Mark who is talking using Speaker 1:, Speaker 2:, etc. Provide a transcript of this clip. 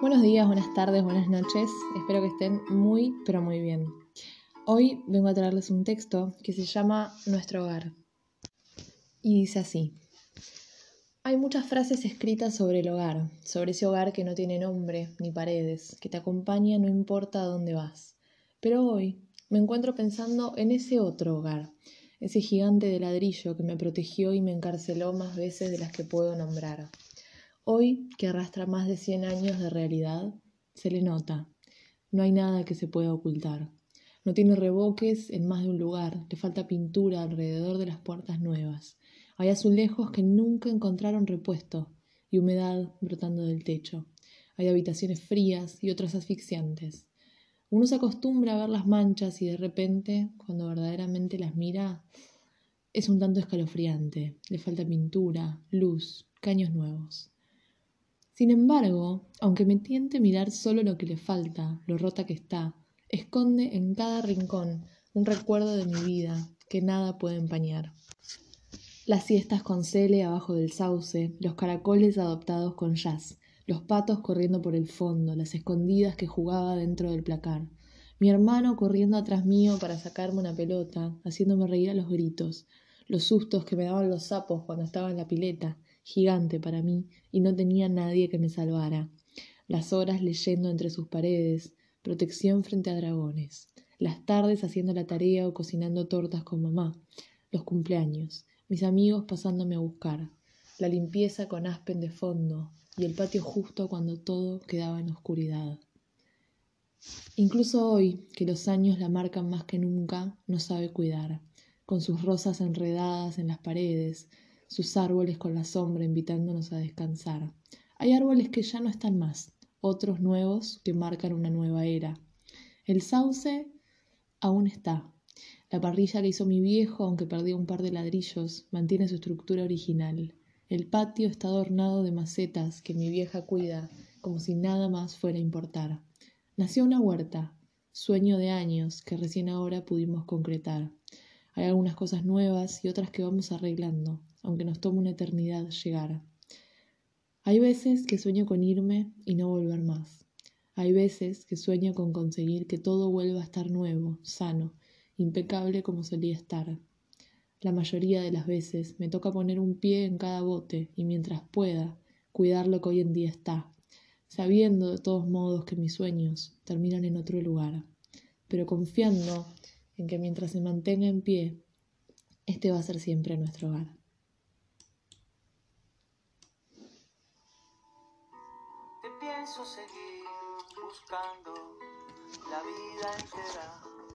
Speaker 1: Buenos días, buenas tardes, buenas noches. Espero que estén muy, pero muy bien. Hoy vengo a traerles un texto que se llama Nuestro hogar. Y dice así. Hay muchas frases escritas sobre el hogar, sobre ese hogar que no tiene nombre ni paredes, que te acompaña no importa a dónde vas. Pero hoy me encuentro pensando en ese otro hogar, ese gigante de ladrillo que me protegió y me encarceló más veces de las que puedo nombrar. Hoy, que arrastra más de 100 años de realidad, se le nota. No hay nada que se pueda ocultar. No tiene reboques en más de un lugar, le falta pintura alrededor de las puertas nuevas. Hay azulejos que nunca encontraron repuesto y humedad brotando del techo. Hay habitaciones frías y otras asfixiantes. Uno se acostumbra a ver las manchas y de repente, cuando verdaderamente las mira, es un tanto escalofriante. Le falta pintura, luz, caños nuevos. Sin embargo, aunque me tiente mirar solo lo que le falta, lo rota que está, esconde en cada rincón un recuerdo de mi vida que nada puede empañar. Las siestas con cele abajo del sauce, los caracoles adoptados con jazz, los patos corriendo por el fondo, las escondidas que jugaba dentro del placar, mi hermano corriendo atrás mío para sacarme una pelota, haciéndome reír a los gritos, los sustos que me daban los sapos cuando estaba en la pileta, gigante para mí, y no tenía nadie que me salvara, las horas leyendo entre sus paredes, protección frente a dragones, las tardes haciendo la tarea o cocinando tortas con mamá, los cumpleaños, mis amigos pasándome a buscar, la limpieza con aspen de fondo, y el patio justo cuando todo quedaba en oscuridad. Incluso hoy, que los años la marcan más que nunca, no sabe cuidar, con sus rosas enredadas en las paredes, sus árboles con la sombra invitándonos a descansar. Hay árboles que ya no están más, otros nuevos que marcan una nueva era. El sauce aún está. La parrilla que hizo mi viejo, aunque perdió un par de ladrillos, mantiene su estructura original. El patio está adornado de macetas que mi vieja cuida como si nada más fuera a importar. Nació una huerta, sueño de años que recién ahora pudimos concretar. Hay algunas cosas nuevas y otras que vamos arreglando, aunque nos tome una eternidad llegar. Hay veces que sueño con irme y no volver más. Hay veces que sueño con conseguir que todo vuelva a estar nuevo, sano, impecable como solía estar. La mayoría de las veces me toca poner un pie en cada bote y mientras pueda, cuidar lo que hoy en día está, sabiendo de todos modos que mis sueños terminan en otro lugar, pero confiando en que mientras se mantenga en pie, este va a ser siempre nuestro hogar.
Speaker 2: Te pienso seguir buscando la vida entera